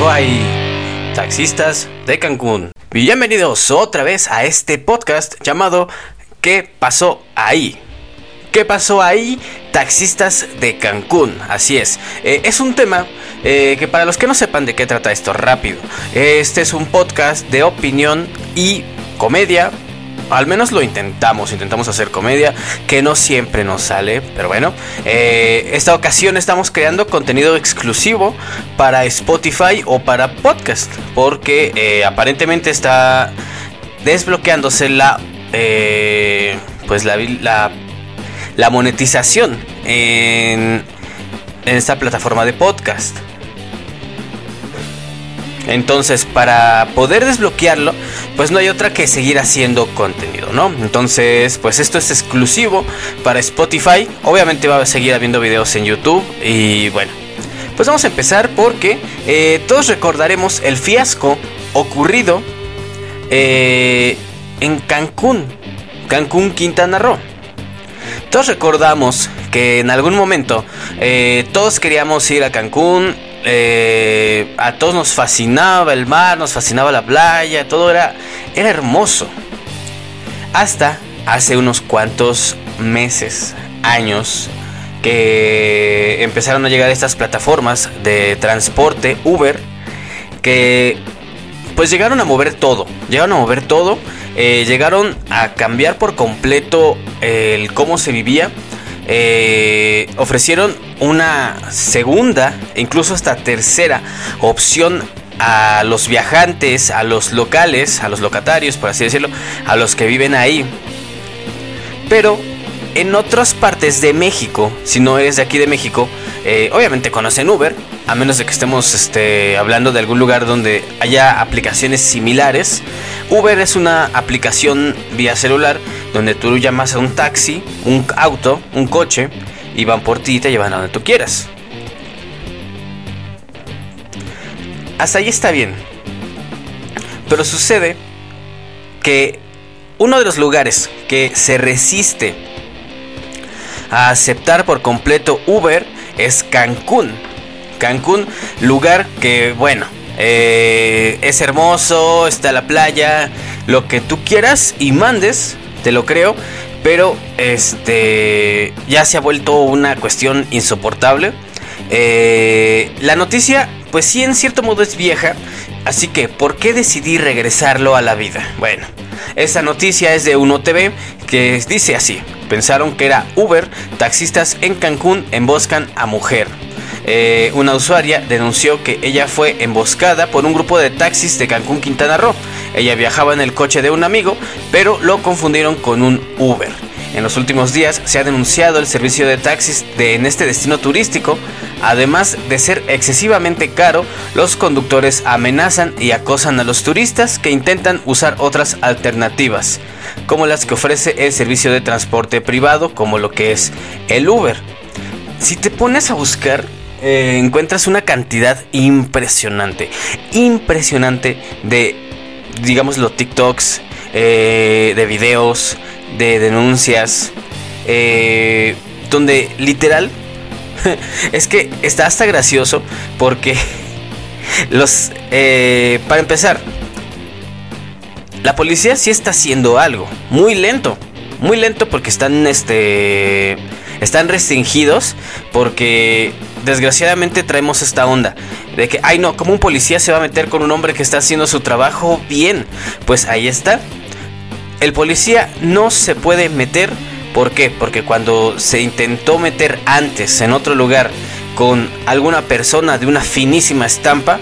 ahí? Taxistas de Cancún. Bienvenidos otra vez a este podcast llamado ¿Qué pasó ahí? ¿Qué pasó ahí? Taxistas de Cancún. Así es. Eh, es un tema eh, que para los que no sepan de qué trata esto rápido. Este es un podcast de opinión y comedia al menos lo intentamos, intentamos hacer comedia, que no siempre nos sale, pero bueno, eh, esta ocasión estamos creando contenido exclusivo para Spotify o para podcast, porque eh, aparentemente está desbloqueándose la, eh, pues la, la, monetización en, en esta plataforma de podcast. Entonces, para poder desbloquearlo, pues no hay otra que seguir haciendo contenido, ¿no? Entonces, pues esto es exclusivo para Spotify. Obviamente va a seguir habiendo videos en YouTube y bueno. Pues vamos a empezar porque eh, todos recordaremos el fiasco ocurrido eh, en Cancún, Cancún, Quintana Roo. Todos recordamos que en algún momento eh, todos queríamos ir a Cancún, eh, a todos nos fascinaba el mar, nos fascinaba la playa, todo era, era hermoso. Hasta hace unos cuantos meses, años, que empezaron a llegar estas plataformas de transporte Uber, que pues llegaron a mover todo, llegaron a mover todo, eh, llegaron a cambiar por completo el cómo se vivía eh, ofrecieron una segunda, incluso hasta tercera opción a los viajantes, a los locales, a los locatarios, por así decirlo, a los que viven ahí. Pero en otras partes de México, si no eres de aquí de México, eh, obviamente conocen Uber, a menos de que estemos este, hablando de algún lugar donde haya aplicaciones similares. Uber es una aplicación vía celular donde tú llamas a un taxi, un auto, un coche, y van por ti y te llevan a donde tú quieras. Hasta ahí está bien. Pero sucede que uno de los lugares que se resiste a aceptar por completo Uber es Cancún. Cancún, lugar que, bueno, eh, es hermoso, está la playa, lo que tú quieras y mandes, te lo creo, pero este ya se ha vuelto una cuestión insoportable. Eh, la noticia, pues sí, en cierto modo es vieja, así que ¿por qué decidí regresarlo a la vida? Bueno, esta noticia es de Uno TV que dice así: pensaron que era Uber, taxistas en Cancún emboscan a mujer. Eh, una usuaria denunció que ella fue emboscada por un grupo de taxis de Cancún, Quintana Roo. Ella viajaba en el coche de un amigo, pero lo confundieron con un Uber. En los últimos días se ha denunciado el servicio de taxis de, en este destino turístico. Además de ser excesivamente caro, los conductores amenazan y acosan a los turistas que intentan usar otras alternativas, como las que ofrece el servicio de transporte privado, como lo que es el Uber. Si te pones a buscar, eh, encuentras una cantidad impresionante, impresionante de, digamos, los TikToks, eh, de videos, de denuncias, eh, donde literal, es que está hasta gracioso porque los, para empezar, la policía sí está haciendo algo, muy lento, muy lento porque están, este, están restringidos porque desgraciadamente traemos esta onda de que, ay no, como un policía se va a meter con un hombre que está haciendo su trabajo bien. Pues ahí está. El policía no se puede meter. ¿Por qué? Porque cuando se intentó meter antes en otro lugar con alguna persona de una finísima estampa,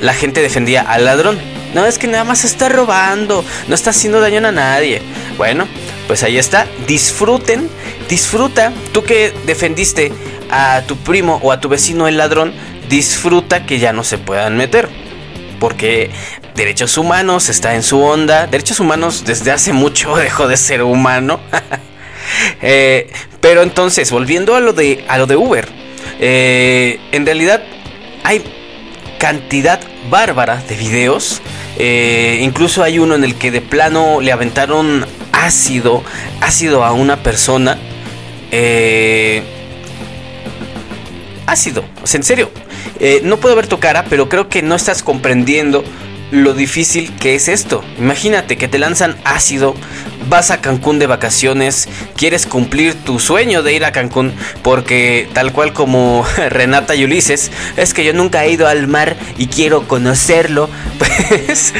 la gente defendía al ladrón. No, es que nada más está robando, no está haciendo daño a nadie. Bueno, pues ahí está. Disfruten, disfruta. Tú que defendiste a tu primo o a tu vecino el ladrón, disfruta que ya no se puedan meter. Porque derechos humanos está en su onda. Derechos humanos desde hace mucho dejó de ser humano. Eh, pero entonces, volviendo a lo de, a lo de Uber. Eh, en realidad hay cantidad bárbara de videos. Eh, incluso hay uno en el que de plano le aventaron ácido, ácido a una persona. Eh, ácido, o sea, en serio. Eh, no puedo ver tu cara, pero creo que no estás comprendiendo lo difícil que es esto. Imagínate que te lanzan ácido, vas a Cancún de vacaciones, quieres cumplir tu sueño de ir a Cancún, porque tal cual como Renata y Ulises, es que yo nunca he ido al mar y quiero conocerlo, pues,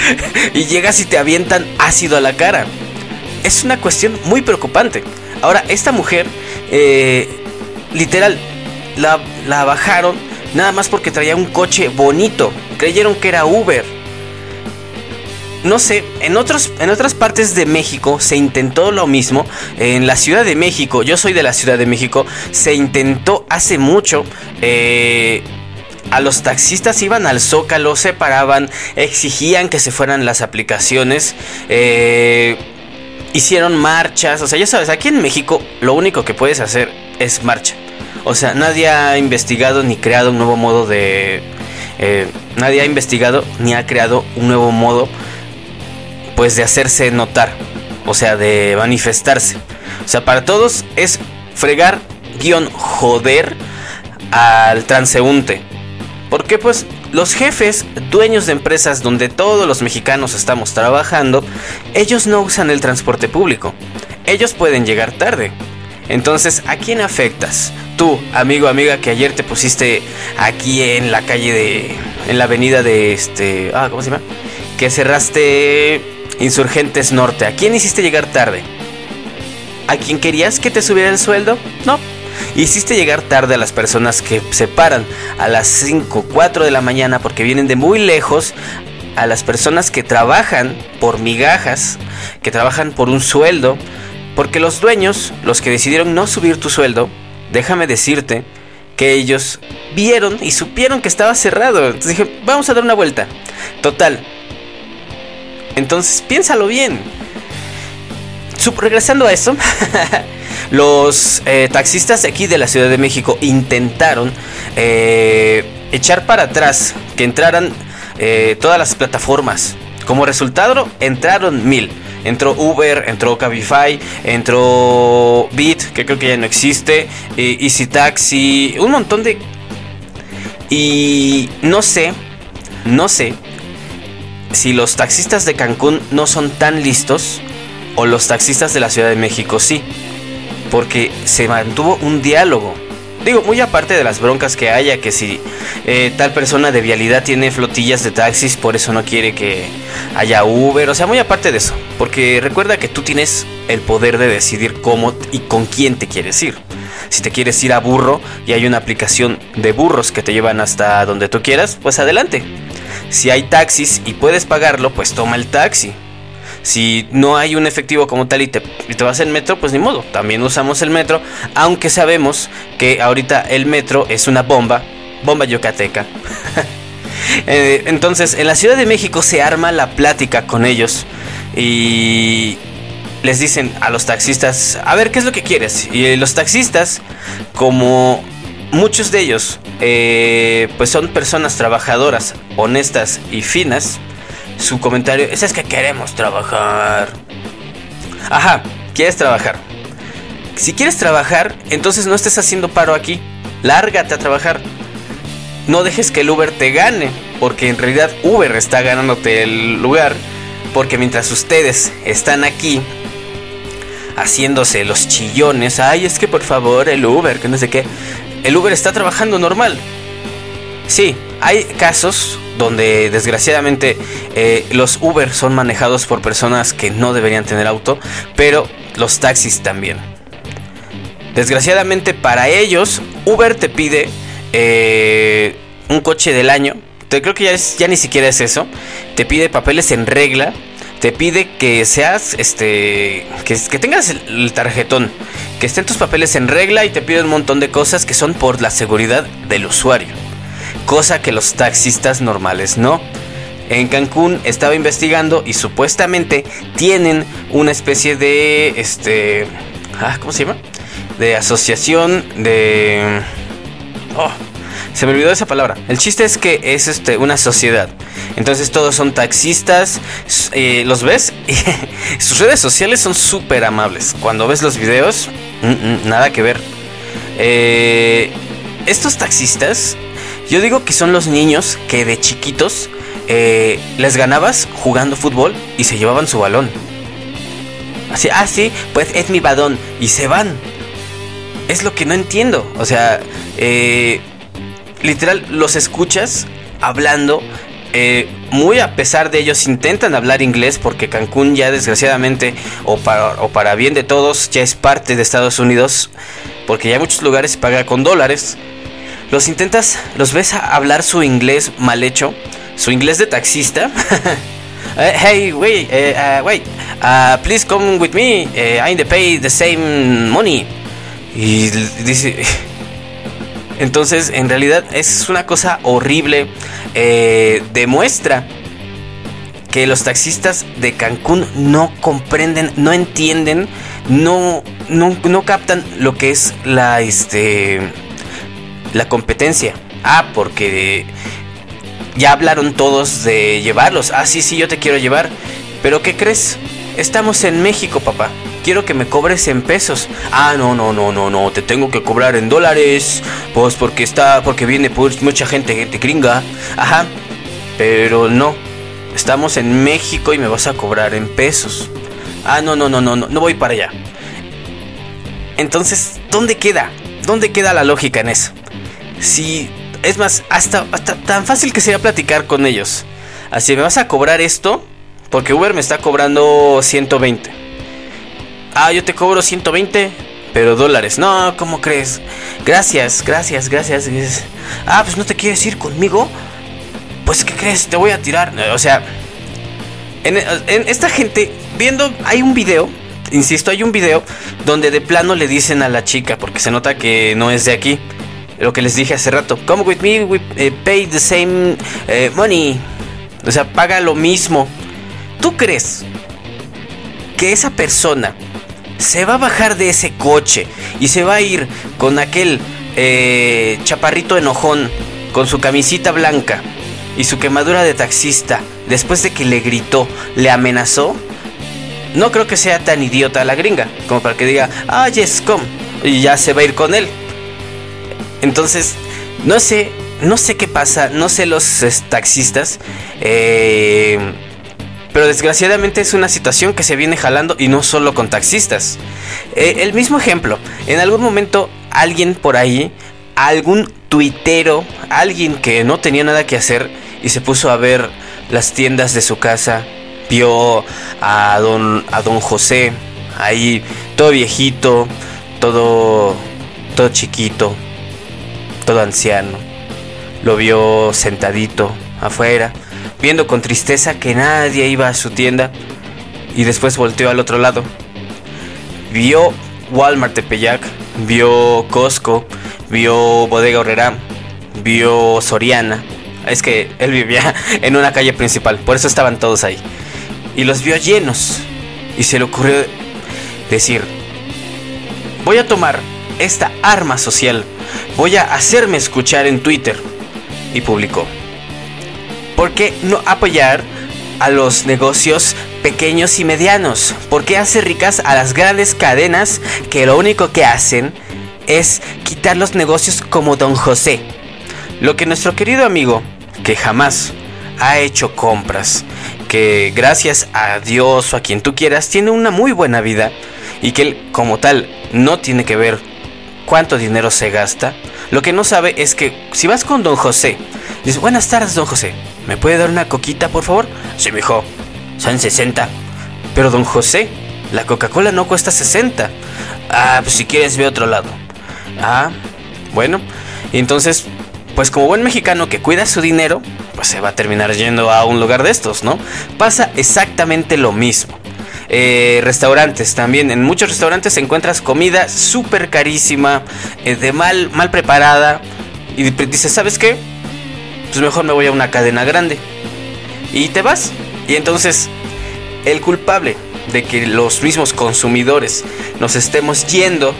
y llegas y te avientan ácido a la cara. Es una cuestión muy preocupante. Ahora, esta mujer, eh, literal, la, bajaron nada más porque traía un coche bonito. Creyeron que era Uber no sé, en, otros, en otras partes de México se intentó lo mismo. En la Ciudad de México, yo soy de la Ciudad de México, se intentó hace mucho. Eh, a los taxistas iban al zócalo, se paraban, exigían que se fueran las aplicaciones. Eh, hicieron marchas. O sea, ya sabes, aquí en México lo único que puedes hacer es marcha. O sea, nadie ha investigado ni creado un nuevo modo de... Eh, nadie ha investigado ni ha creado un nuevo modo pues de hacerse notar, o sea, de manifestarse. O sea, para todos es fregar guion joder al transeúnte. Porque pues los jefes, dueños de empresas donde todos los mexicanos estamos trabajando, ellos no usan el transporte público. Ellos pueden llegar tarde. Entonces, ¿a quién afectas? Tú, amigo, amiga, que ayer te pusiste aquí en la calle de... en la avenida de este... Ah, ¿cómo se llama? Que cerraste Insurgentes Norte. ¿A quién hiciste llegar tarde? ¿A quién querías que te subiera el sueldo? No. Hiciste llegar tarde a las personas que se paran a las 5, 4 de la mañana porque vienen de muy lejos. A las personas que trabajan por migajas, que trabajan por un sueldo. Porque los dueños, los que decidieron no subir tu sueldo, déjame decirte que ellos vieron y supieron que estaba cerrado. Entonces dije, vamos a dar una vuelta. Total, entonces, piénsalo bien. regresando a eso, los eh, taxistas de aquí de la Ciudad de México intentaron eh, echar para atrás que entraran eh, todas las plataformas. Como resultado, entraron mil. Entró Uber, entró Cabify, entró Bit, que creo que ya no existe, Easy Taxi, un montón de... Y no sé, no sé si los taxistas de Cancún no son tan listos o los taxistas de la Ciudad de México sí. Porque se mantuvo un diálogo. Digo, muy aparte de las broncas que haya, que si eh, tal persona de vialidad tiene flotillas de taxis, por eso no quiere que haya Uber, o sea, muy aparte de eso. Porque recuerda que tú tienes el poder de decidir cómo y con quién te quieres ir. Si te quieres ir a burro y hay una aplicación de burros que te llevan hasta donde tú quieras, pues adelante. Si hay taxis y puedes pagarlo, pues toma el taxi. Si no hay un efectivo como tal y te, vas en metro, pues ni modo. También usamos el metro, aunque sabemos que ahorita el metro es una bomba, bomba yucateca. Eh, entonces, en la Ciudad de México se arma la plática con ellos y les dicen a los taxistas, a ver, ¿qué es lo que quieres? Y los taxistas, como muchos de ellos eh, pues son personas trabajadoras, honestas y finas, su comentario es, que queremos trabajar. Ajá, quieres trabajar. Si quieres trabajar, entonces no estés haciendo paro aquí. Lárgate a trabajar. No dejes que el Uber te gane, porque en realidad Uber está ganándote el lugar, porque mientras ustedes están aquí haciéndose los chillones, ay, es que por favor el Uber, que no sé qué, el Uber está trabajando normal. Sí, hay casos donde desgraciadamente eh, los Uber son manejados por personas que no deberían tener auto, pero los taxis también. Desgraciadamente para ellos, Uber te pide eh, un coche del año. Te, creo que ya, ya ni siquiera es eso. Te pide papeles en regla. Te pide que seas, este, que, tengas el tarjetón que estén tus papeles en regla y te piden un montón de cosas que son por la seguridad del usuario. Cosa que los taxistas normales no. En Cancún estaba investigando y supuestamente tienen una especie de este ah, ¿cómo se llama? De asociación de oh, se me olvidó esa palabra. El chiste es que es este, una sociedad. Entonces todos son taxistas. Eh, ¿Los ves? Sus redes sociales son súper amables. Cuando ves los videos, mm, mm, nada que ver. Eh, estos taxistas Yo digo que son los niños que de chiquitos eh, les ganabas jugando fútbol y se llevaban su balón. Así, ah, sí, pues es mi balón. Y se van. Es lo que no entiendo. O sea, eh, literal, los escuchas hablando. Eh, muy a pesar de ellos intentan hablar inglés porque Cancún ya desgraciadamente o para, o para bien de todos ya es parte de Estados Unidos porque ya muchos lugares paga con dólares. Los intentas, los ves a hablar su inglés mal hecho, su inglés de taxista. Eh, hey, wait, uh, wait, uh, please come with me. I need to pay the same money. Y dice. Entonces, en realidad es una cosa horrible. demuestra que los taxistas de Cancún no comprenden, no entienden, no, no, no captan lo que es la, este, la competencia. Ah, porque ya hablaron todos de llevarlos. Ah, sí, sí, yo te quiero llevar. Pero ¿qué crees? Estamos en México, papá. Quiero que me cobres en pesos. Ah, no, no, no, no, no. Te tengo que cobrar en dólares. Pues porque está, porque viene pues, mucha gente, gente gringa. Ajá. Pero no. Estamos en México y me vas a cobrar en pesos. Ah, no, no, no, no, no, no voy para allá. Entonces, ¿dónde queda? ¿Dónde queda la lógica en eso? Si, es más, hasta, tan fácil que sería platicar con ellos. Así, ¿me vas a cobrar esto? Porque Uber me está cobrando 120. Ah, yo te cobro 120, pero dólares. No, ¿cómo crees? Gracias, gracias, gracias. Ah, pues no te quieres ir conmigo. Pues, ¿qué crees? Te voy a tirar. O sea, en esta gente, viendo, hay un video insisto, hay un video donde de plano le dicen a la chica, porque se nota que no es de aquí, lo que les dije hace rato, come with me, we eh, pay the same eh, money. O sea, paga lo mismo. ¿Tú crees que esa persona se va a bajar de ese coche y se va a ir con aquel eh, chaparrito enojón, con su camisita blanca y su quemadura de taxista, después de que le gritó, le amenazó? No creo que sea tan idiota la gringa como para que diga, ah, yes, come, y ya se va a ir con él. Entonces, no sé, no sé qué pasa, no sé los taxistas, eh, pero desgraciadamente es una situación que se viene jalando y no solo con taxistas. Eh, el mismo ejemplo, en algún momento alguien por ahí, algún tuitero, alguien que no tenía nada que hacer y se puso a ver las tiendas de su casa vio a don, a don José ahí todo viejito, todo, todo chiquito, todo anciano. Lo vio sentadito afuera, viendo con tristeza que nadie iba a su tienda y después volteó al otro lado. Vio Walmart Tepeyac, vio Costco, vio Bodega Horrera, vio Soriana. Es que él vivía en una calle principal, por eso estaban todos ahí y los vio llenos. Y se le ocurrió decir, voy a tomar esta arma social, voy a hacerme escuchar en Twitter. Y publicó, ¿por qué no apoyar a los negocios pequeños y medianos? ¿Por qué hacer ricas a las grandes cadenas que lo único que hacen es quitar los negocios como Don José? Lo que nuestro querido amigo, que jamás ha hecho compras, que gracias a Dios o a quien tú quieras tiene una muy buena vida y que él como tal no tiene que ver cuánto dinero se gasta, lo que no sabe es que si vas con don José, dices, buenas tardes don José, ¿me puede dar una coquita por favor? Sí, mijo, son 60. Pero don José, la Coca-Cola no cuesta 60. Ah, pues si quieres ve otro lado. Ah, bueno, entonces, pues como buen mexicano que cuida su dinero, pues se va a terminar yendo a un lugar de estos, ¿no? Pasa exactamente lo mismo. Eh, restaurantes también. En muchos restaurantes encuentras comida súper carísima, eh, de mal, mal preparada. Y dices, ¿sabes qué? Pues mejor me voy a una cadena grande. Y te vas. Y entonces, el culpable de que los mismos consumidores nos estemos yendo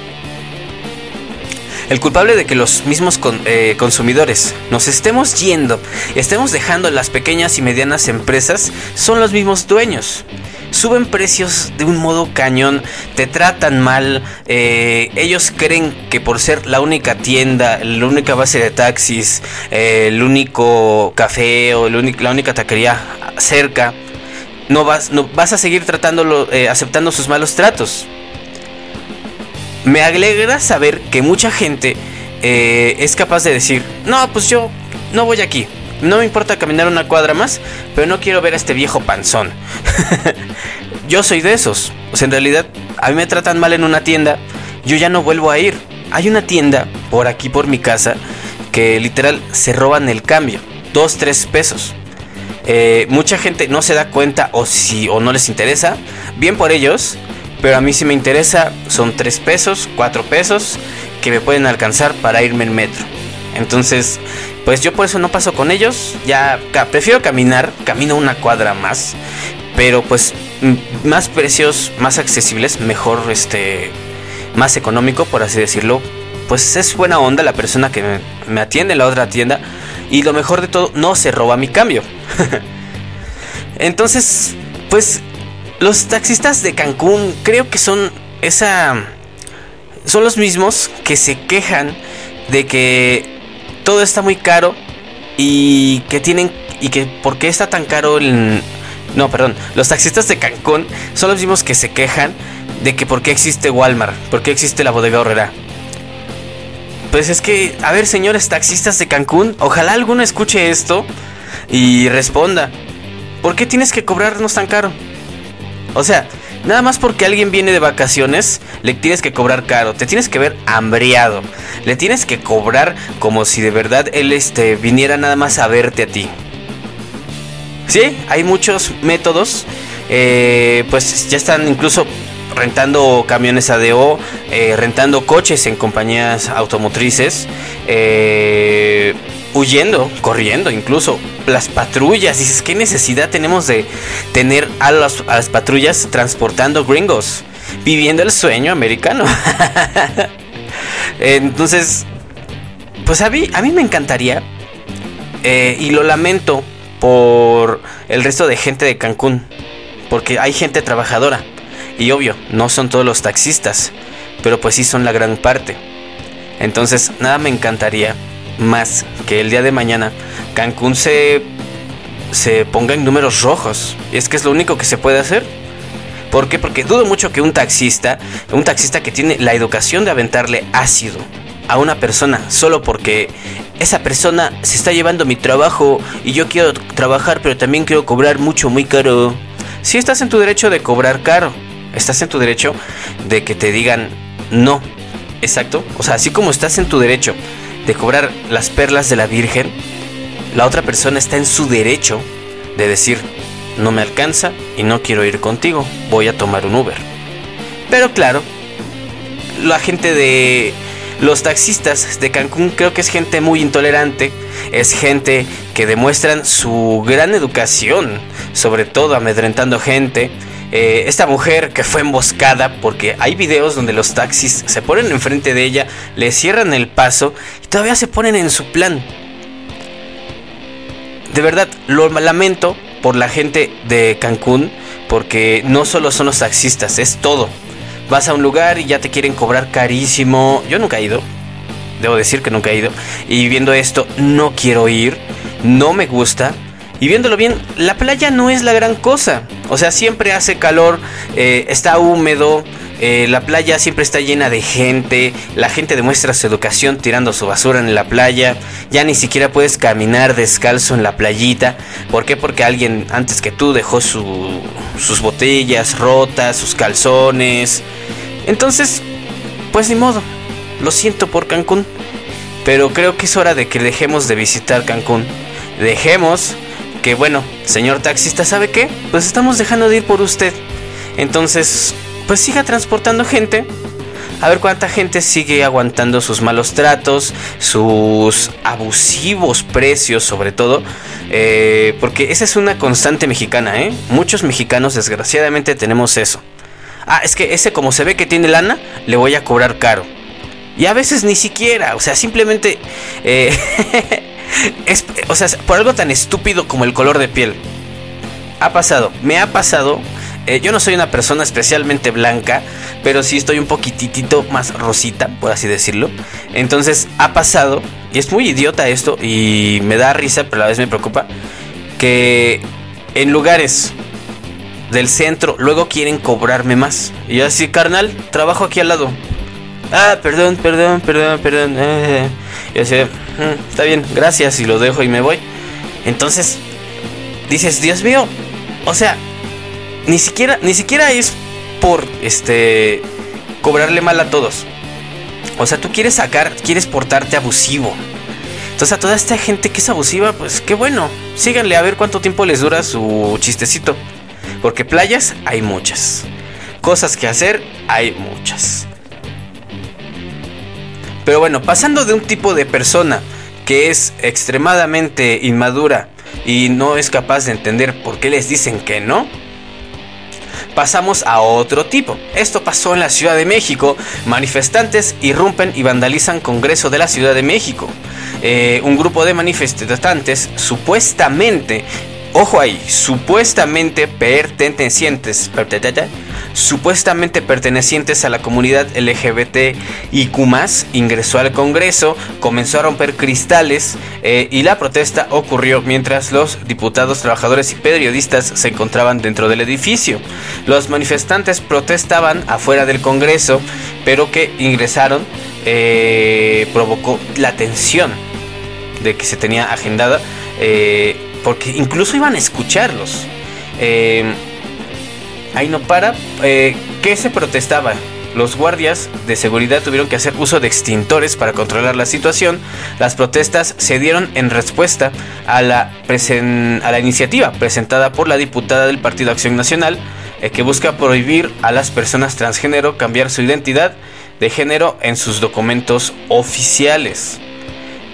El culpable de que los mismos eh, consumidores nos estemos yendo, estemos dejando las pequeñas y medianas empresas, son los mismos dueños. Suben precios de un modo cañón, te tratan mal, eh, ellos creen que por ser la única tienda, la única base de taxis, eh, el único café o la única taquería cerca, no vas, no, vas a seguir tratándolo, aceptando sus malos tratos me alegra saber que mucha gente eh, es capaz de decir, no, pues yo no voy aquí. No me importa caminar una cuadra más, pero no quiero ver a este viejo panzón. yo soy de esos. O sea, en realidad, a mí me tratan mal en una tienda, yo ya no vuelvo a ir. Hay una tienda por aquí, por mi casa, que literal se roban el cambio. Dos, tres pesos. Eh, mucha gente no se da cuenta o si o no les interesa. Bien por ellos. Pero a mí si me interesa, son 3 pesos, 4 pesos que me pueden alcanzar para irme en metro. Entonces, pues yo por eso no paso con ellos. Ya prefiero caminar, camino una cuadra más. Pero pues más precios, más accesibles, mejor este más económico, por así decirlo. Pues es buena onda la persona que me, me atiende en la otra tienda. Y lo mejor de todo, no se roba mi cambio. Entonces, pues los taxistas de Cancún creo que son esa son los mismos que se quejan de que todo está muy caro y que tienen y que por qué está tan caro el no, perdón, los taxistas de Cancún son los mismos que se quejan de que por qué existe Walmart, por qué existe la bodega horrera. Pues es que, a ver, señores taxistas de Cancún, ojalá alguno escuche esto y responda. ¿Por qué tienes que cobrarnos tan caro? O sea, nada más porque alguien viene de vacaciones, le tienes que cobrar caro, te tienes que ver hambriado, le tienes que cobrar como si de verdad él este, viniera nada más a verte a ti. Sí, hay muchos métodos, eh, pues ya están incluso rentando camiones ADO, eh, rentando coches en compañías automotrices, eh, huyendo, corriendo incluso. Las patrullas, dices, ¿qué necesidad tenemos de tener a, las, patrullas transportando gringos? Viviendo el sueño americano. Entonces, pues a mí, a mí me encantaría, eh, y lo lamento por el resto de gente de Cancún, porque hay gente trabajadora, y obvio, no son todos los taxistas, pero pues sí son la gran parte. Entonces, nada me encantaría más que el día de mañana Cancún se, se ponga en números rojos. Y es que es lo único que se puede hacer. ¿Por qué? Porque dudo mucho que un taxista, un taxista que tiene la educación de aventarle ácido a una persona solo porque esa persona se está llevando mi trabajo y yo quiero trabajar pero también quiero cobrar mucho, muy caro. Si estás en tu derecho de cobrar caro, estás en tu derecho de que te digan no. Exacto. O sea, así como estás en tu derecho de cobrar las perlas de la Virgen, la otra persona está en su derecho de decir, no me alcanza y no quiero ir contigo, voy a tomar un Uber. Pero claro, la gente de los taxistas de Cancún creo que es gente muy intolerante, es gente que demuestran su gran educación, sobre todo amedrentando gente, eh, esta mujer que fue emboscada, porque hay videos donde los taxis se ponen enfrente de ella, le cierran el paso y todavía se ponen en su plan. De verdad, lo lamento por la gente de Cancún, porque no solo son los taxistas, es todo. Vas a un lugar y ya te quieren cobrar carísimo. Yo nunca he ido, debo decir que nunca he ido. Y viendo esto, no quiero ir, no me gusta. Y viéndolo bien, la playa no es la gran cosa. O sea, siempre hace calor, eh, está húmedo, eh, la playa siempre está llena de gente, la gente demuestra su educación tirando su basura en la playa, ya ni siquiera puedes caminar descalzo en la playita. ¿Por qué? Porque alguien antes que tú dejó sus botellas rotas, sus calzones. Entonces, pues ni modo, lo siento por Cancún, pero creo que es hora de que dejemos de visitar Cancún. Dejemos que bueno, señor taxista, ¿sabe qué? Pues estamos dejando de ir por usted. Entonces, pues siga transportando gente. A ver cuánta gente sigue aguantando sus malos tratos, sus abusivos precios sobre todo. Eh, porque esa es una constante mexicana, ¿eh? Muchos mexicanos desgraciadamente tenemos eso. Ah, es que ese como se ve que tiene lana, le voy a cobrar caro. Y a veces ni siquiera, o sea, simplemente... Eh, es, o sea, por algo tan estúpido como el color de piel. Ha pasado, me ha pasado. Eh, yo no soy una persona especialmente blanca, pero sí estoy un poquitito más rosita, por así decirlo. Entonces ha pasado, y es muy idiota esto, y me da risa, pero a la vez me preocupa, que en lugares del centro luego quieren cobrarme más. Y yo así, carnal, trabajo aquí al lado. Ah, perdón, perdón, perdón, perdón. Eh. Y así, mm, está bien, gracias, y lo dejo y me voy. Entonces, dices, Dios mío, o sea, ni siquiera, ni siquiera es por este cobrarle mal a todos. O sea, tú quieres sacar, quieres portarte abusivo. Entonces a toda esta gente que es abusiva, pues qué bueno. Síganle a ver cuánto tiempo les dura su chistecito. Porque playas hay muchas. Cosas que hacer hay muchas. Pero bueno, pasando de un tipo de persona que es extremadamente inmadura y no es capaz de entender por qué les dicen que no, pasamos a otro tipo. Esto pasó en la Ciudad de México. Manifestantes irrumpen y vandalizan Congreso de la Ciudad de México. Eh, un grupo de manifestantes supuestamente ojo ahí, supuestamente pertenecientes, supuestamente pertenecientes a la comunidad LGBT y Kumas, ingresó al Congreso, comenzó a romper cristales eh, y la protesta ocurrió mientras los diputados, trabajadores y periodistas se encontraban dentro del edificio. Los manifestantes protestaban afuera del Congreso, pero que ingresaron eh, provocó la tensión de que se tenía agendada. Eh, porque incluso iban a escucharlos. Ahí no para. Eh, ¿Qué se protestaba? Los guardias de seguridad tuvieron que hacer uso de extintores para controlar la situación. Las protestas se dieron en respuesta a la, iniciativa presentada por la diputada del Partido Acción Nacional eh, que busca prohibir a las personas transgénero cambiar su identidad de género en sus documentos oficiales.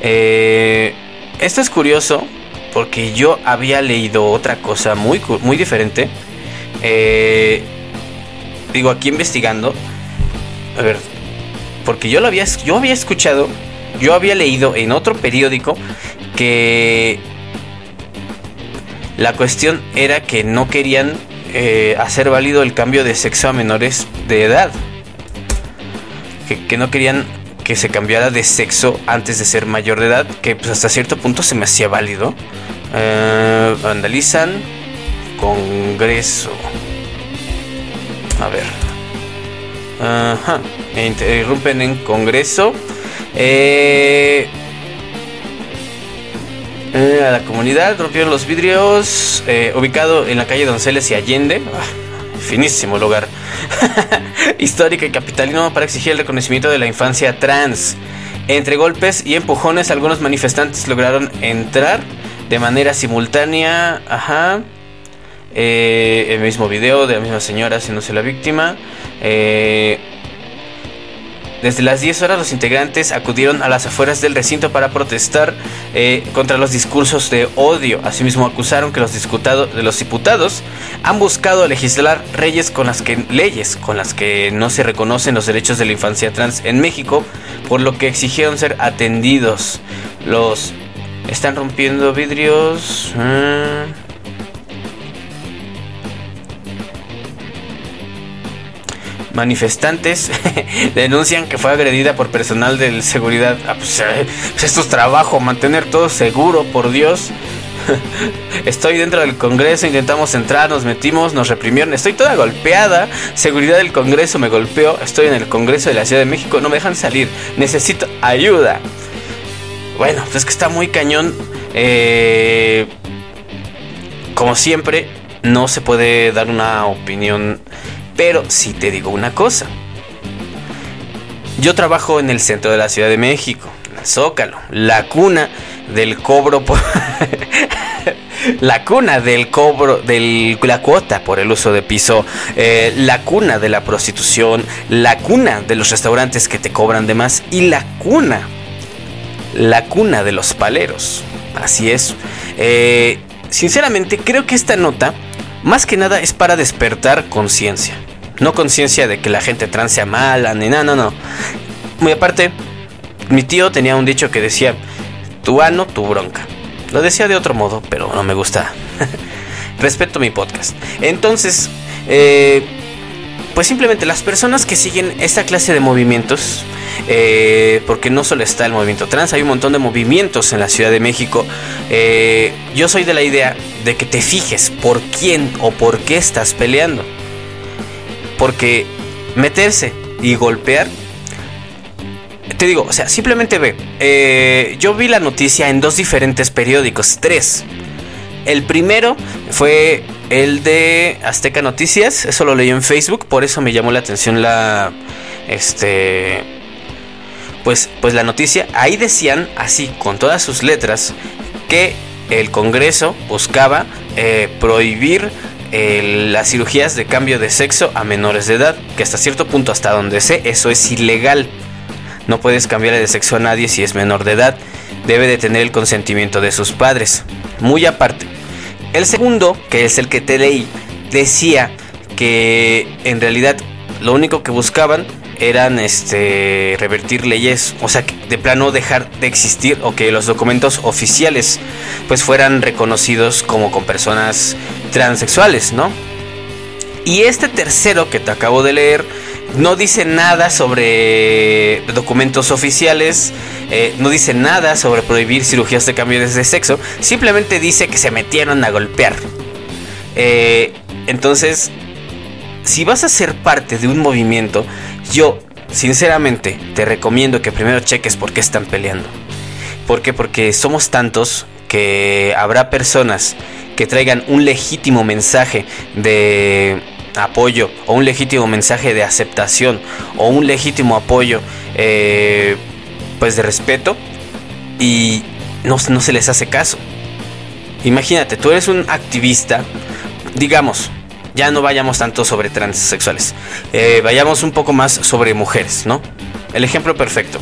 esto es curioso porque yo había leído otra cosa muy, muy diferente. Eh, digo, aquí investigando, a ver, porque yo lo había, yo había escuchado, yo había leído en otro periódico que la cuestión era que no querían eh, hacer válido el cambio de sexo a menores de edad. Que, no querían que se cambiara de sexo antes de ser mayor de edad, que pues hasta cierto punto se me hacía válido. Eh, vandalizan Congreso. A ver. Ajá. Interrumpen en Congreso. Eh, eh, a la comunidad rompieron los vidrios. ubicado en la calle Donceles y Allende. Ah, finísimo lugar. Histórica y capitalino para exigir el reconocimiento de la infancia trans. Entre golpes y empujones, algunos manifestantes lograron entrar de manera simultánea, ajá. Eh, el mismo video de la misma señora haciéndose la víctima. Eh, desde las 10 horas los integrantes acudieron a las afueras del recinto para protestar eh, contra los discursos de odio. Asimismo acusaron que los, de los diputados han buscado legislar leyes con, las que, leyes con las que no se reconocen los derechos de la infancia trans en México, por lo que exigieron ser atendidos. Los están rompiendo vidrios. Ah. Manifestantes denuncian que fue agredida por personal de seguridad. Ah, pues, eh, pues, esto es trabajo, mantener todo seguro, por Dios. Estoy dentro del Congreso, intentamos entrar, nos metimos, nos reprimieron. Estoy toda golpeada. Seguridad del Congreso me golpeó. Estoy en el Congreso de la Ciudad de México, no me dejan salir. Necesito ayuda. Bueno, pues es que está muy cañón. Eh, como siempre, no se puede dar una opinión. Pero sí te digo una cosa. Yo trabajo en el centro de la Ciudad de México, Zócalo, la cuna del cobro por... la cuna del cobro la cuota por el uso de piso, eh, la cuna de la prostitución, la cuna de los restaurantes que te cobran de más y la cuna la cuna de los paleros. Así es. Eh, sinceramente, creo que esta nota, más que nada, es para despertar conciencia. No conciencia de que la gente trans sea mala, ni nada, no, no. muy aparte, mi tío tenía un dicho que decía, tu ano, tu bronca. Lo decía de otro modo, pero no me gusta. Respeto mi podcast. Entonces, eh, pues simplemente las personas que siguen esta clase de movimientos, eh, porque no solo está el movimiento trans, hay un montón de movimientos en la Ciudad de México. Eh, yo soy de la idea de que te fijes por quién o por qué estás peleando. Porque meterse y golpear te digo, o sea, simplemente ve. Eh, yo vi la noticia en dos diferentes periódicos, tres. El primero fue el de Azteca Noticias, eso lo leí en Facebook, por eso me llamó la atención la este pues pues la noticia. Ahí decían así con todas sus letras que el Congreso buscaba eh, prohibir las cirugías de cambio de sexo a menores de edad, que hasta cierto punto, hasta donde sé, eso es ilegal. No puedes cambiarle de sexo a nadie si es menor de edad. Debe de tener el consentimiento de sus padres. Muy aparte. El segundo, que es el que te leí, decía que en realidad lo único que buscaban eran este revertir leyes, o sea, de plano dejar de existir o que los documentos oficiales pues fueran reconocidos como con personas transexuales, ¿no? Y este tercero que te acabo de leer no dice nada sobre documentos oficiales, eh, no dice nada sobre prohibir cirugías de cambio de sexo, simplemente dice que se metieron a golpear. Eh, entonces, si vas a ser parte de un movimiento, yo sinceramente te recomiendo que primero cheques por qué están peleando. ¿Por qué? Porque somos tantos que habrá personas que traigan un legítimo mensaje de apoyo o un legítimo mensaje de aceptación o un legítimo apoyo eh, pues de respeto y no, no se les hace caso. Imagínate, tú eres un activista, digamos, ya no vayamos tanto sobre transexuales, eh, vayamos un poco más sobre mujeres, ¿no? El ejemplo perfecto,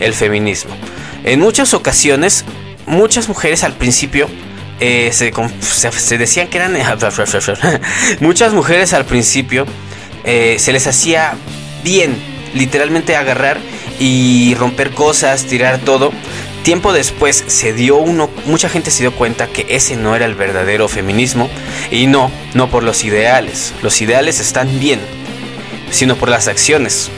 el feminismo. En muchas ocasiones, muchas mujeres al principio eh, se, decían que eran... muchas mujeres al principio eh, se les hacía bien, literalmente agarrar y romper cosas, tirar todo. Tiempo después se dio uno, mucha gente se dio cuenta que ese no era el verdadero feminismo y no, no por los ideales. Los ideales están bien, sino por las acciones.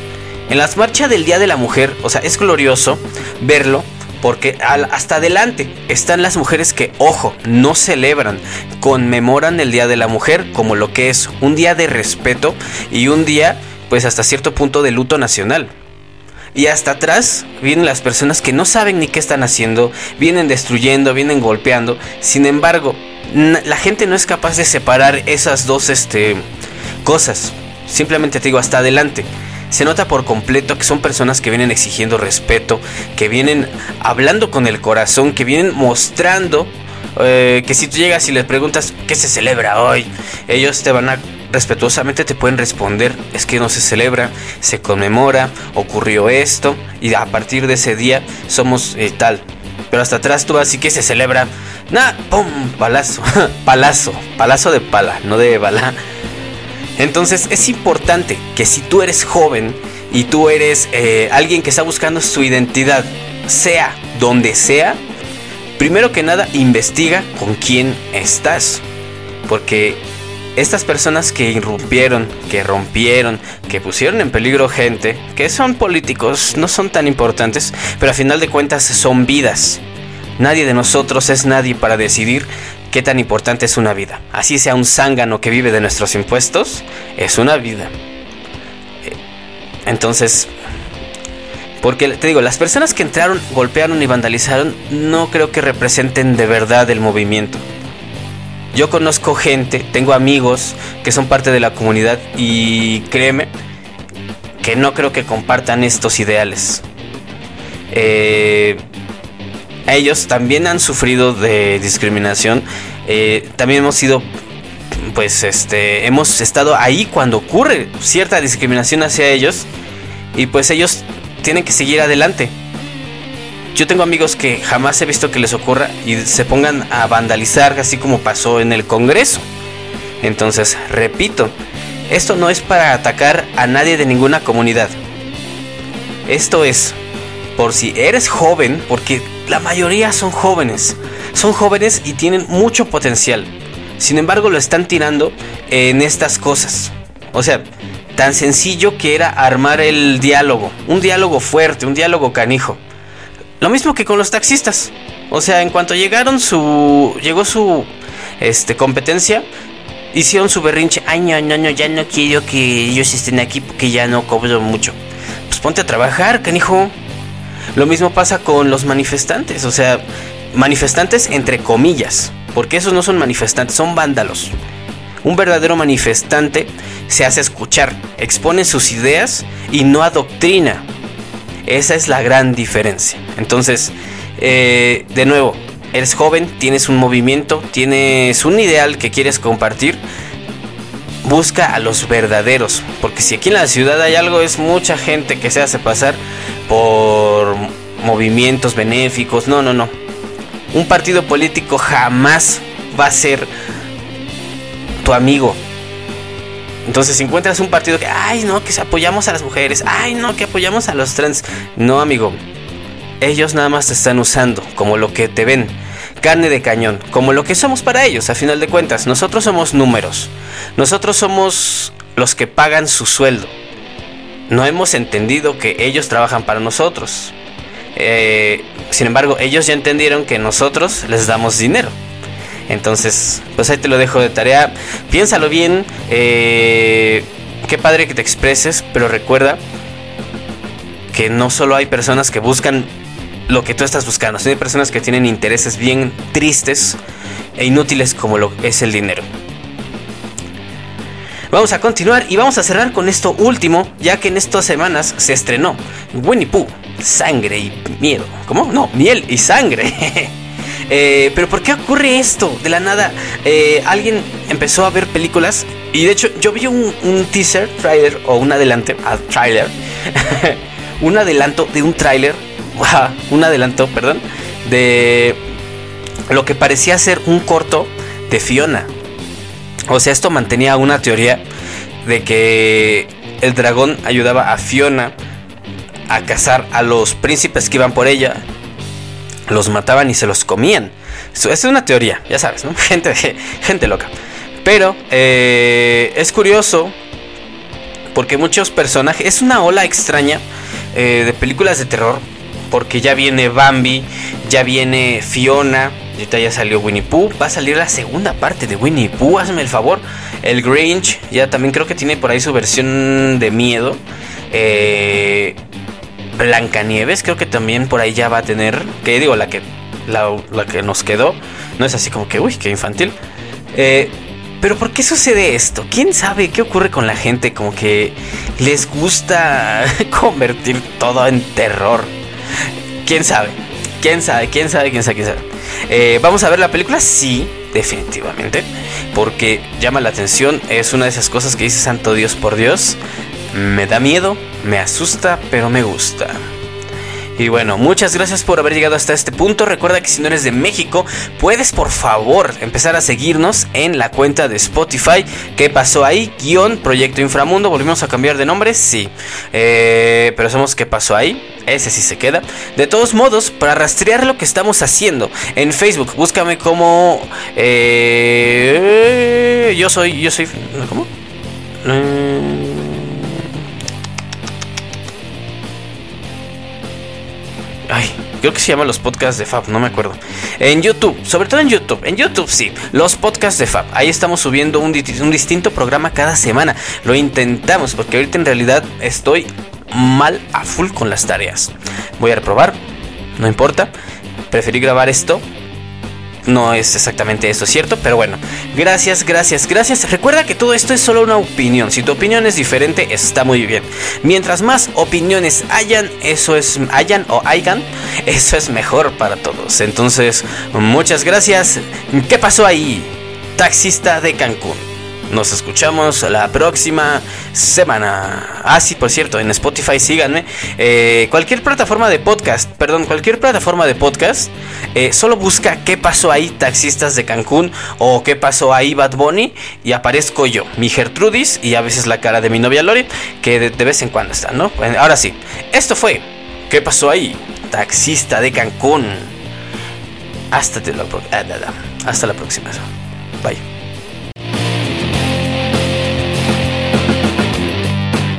En las marchas del Día de la Mujer, o sea, es glorioso verlo porque hasta adelante están las mujeres que, ojo, no celebran, conmemoran el Día de la Mujer como lo que es un día de respeto y un día, pues hasta cierto punto, de luto nacional. Y hasta atrás vienen las personas que no saben ni qué están haciendo, vienen destruyendo, vienen golpeando. Sin embargo, la gente no es capaz de separar esas dos este, cosas. Simplemente te digo, hasta adelante se nota por completo que son personas que vienen exigiendo respeto, que vienen hablando con el corazón, que vienen mostrando eh, que si tú llegas y les preguntas qué se celebra hoy, ellos te van a respetuosamente te pueden responder, es que no se celebra, se conmemora, ocurrió esto y a partir de ese día somos eh, tal. Pero hasta atrás tú vas y que se celebra, nada, pum, palazo, palazo, palazo de pala, no de bala. Entonces es importante que si tú eres joven y tú eres eh, alguien que está buscando su identidad, sea donde sea, primero que nada investiga con quién estás. Porque estas personas que irrumpieron, que rompieron, que pusieron en peligro gente, que son políticos, no son tan importantes, pero a final de cuentas son vidas. Nadie de nosotros es nadie para decidir qué tan importante es una vida. Así sea un zángano que vive de nuestros impuestos, es una vida. Entonces, porque te digo, las personas que entraron, golpearon y vandalizaron, no creo que representen de verdad el movimiento. Yo conozco gente, tengo amigos que son parte de la comunidad y créeme que no creo que compartan estos ideales. Eh, ellos también han sufrido de discriminación. Eh, también hemos sido, pues, este, hemos estado ahí cuando ocurre cierta discriminación hacia ellos. Y pues ellos tienen que seguir adelante. Yo tengo amigos que jamás he visto que les ocurra y se pongan a vandalizar así como pasó en el Congreso. Entonces, repito, esto no es para atacar a nadie de ninguna comunidad. Esto es, por si eres joven, porque la mayoría son jóvenes. Son jóvenes y tienen mucho potencial. Sin embargo, lo están tirando en estas cosas. O sea, tan sencillo que era armar el diálogo. Un diálogo fuerte, un diálogo canijo. Lo mismo que con los taxistas. O sea, en cuanto llegaron su. llegó su este, competencia, hicieron su berrinche. Ay, no, no, no, ya no quiero que ellos estén aquí porque ya no cobro mucho. Pues ponte a trabajar, canijo. Lo mismo pasa con los manifestantes. O sea, manifestantes entre comillas. Porque esos no son manifestantes, son vándalos. Un verdadero manifestante se hace escuchar, expone sus ideas y no adoctrina. Esa es la gran diferencia. Entonces, eh, de nuevo, eres joven, tienes un movimiento, tienes un ideal que quieres compartir. Busca a los verdaderos, porque si aquí en la ciudad hay algo, es mucha gente que se hace pasar por movimientos benéficos. No, no, no. Un partido político jamás va a ser tu amigo. Entonces, si encuentras un partido que, ay, no, que apoyamos a las mujeres, ay, no, que apoyamos a los trans. No, amigo. Ellos nada más te están usando como lo que te ven, carne de cañón, como lo que somos para ellos, a final de cuentas. Nosotros somos números. Nosotros somos los que pagan su sueldo. No hemos entendido que ellos trabajan para nosotros. Eh, sin embargo, ellos ya entendieron que nosotros les damos dinero. Entonces, pues ahí te lo dejo de tarea. Piénsalo bien. Eh, qué padre que te expreses, pero recuerda que no solo hay personas que buscan lo que tú estás buscando, sino hay personas que tienen intereses bien tristes e inútiles como lo es el dinero. Vamos a continuar y vamos a cerrar con esto último, ya que en estas semanas se estrenó Winnie Pooh, Sangre y Miedo. ¿Cómo? No, Miel y Sangre. Eh, pero ¿por qué ocurre esto? De la nada, eh, alguien empezó a ver películas y de hecho yo vi un, teaser, trailer o un adelante, ah, trailer, un adelanto de un trailer, un adelanto, perdón, de lo que parecía ser un corto de Fiona. O sea, esto mantenía una teoría de que el dragón ayudaba a Fiona a cazar a los príncipes que iban por ella los mataban y se los comían. Es una teoría, ya sabes, ¿no? Gente, gente loca. Pero eh, es curioso porque muchos personajes... Es una ola extraña eh, de películas de terror. Porque ya viene Bambi, ya viene Fiona, ahorita ya salió Winnie Pooh. Va a salir la segunda parte de Winnie Pooh, hazme el favor. El Grinch, ya también creo que tiene por ahí su versión de miedo. Eh, Blancanieves, creo que también por ahí ya va a tener. Que digo, la que, la, que nos quedó. No es así como que, uy, qué infantil. Eh, pero ¿por qué sucede esto? ¿Quién sabe qué ocurre con la gente? Como que les gusta convertir todo en terror. ¿Quién sabe? ¿Quién sabe? ¿Quién sabe? ¿Quién sabe? ¿Quién sabe? Eh, ¿Vamos a ver la película? Sí, definitivamente. Porque llama la atención. Es una de esas cosas que dice Santo Dios por Dios. Me da miedo, me asusta, pero me gusta. Y bueno, muchas gracias por haber llegado hasta este punto. Recuerda que si no eres de México, puedes por favor empezar a seguirnos en la cuenta de Spotify. ¿Qué pasó ahí? Guión Proyecto Inframundo. ¿Volvimos a cambiar de nombre? Sí. Eh, pero somos ¿Qué pasó ahí? Ese sí se queda. De todos modos, para rastrear lo que estamos haciendo en Facebook, búscame como... Eh, yo soy... Yo soy... ¿Cómo? Eh, creo que se llaman los podcasts de Fab, no me acuerdo. En YouTube, sobre todo en YouTube. En YouTube sí, los podcasts de Fab. Ahí estamos subiendo un, un distinto programa cada semana. Lo intentamos porque ahorita en realidad estoy mal a full con las tareas. Voy a reprobar, no importa. Preferí grabar esto no es exactamente eso, ¿cierto? Pero bueno, gracias, gracias, gracias. Recuerda que todo esto es solo una opinión. Si tu opinión es diferente, está muy bien. Mientras más opiniones hayan, eso es, hayan o hayan, eso es mejor para todos. Entonces, muchas gracias. ¿Qué pasó ahí? Taxista de Cancún. Nos escuchamos la próxima semana. Ah, sí, por cierto, en Spotify síganme. Eh, cualquier plataforma de podcast, perdón, cualquier plataforma de podcast, eh, solo busca qué pasó ahí, taxistas de Cancún, o qué pasó ahí, Bad Bunny, y aparezco yo, mi Gertrudis, y a veces la cara de mi novia Lori, que de, vez en cuando está, ¿no? Ahora sí, esto fue, ¿qué pasó ahí? Taxista de Cancún. Hasta, la, hasta la próxima. Bye.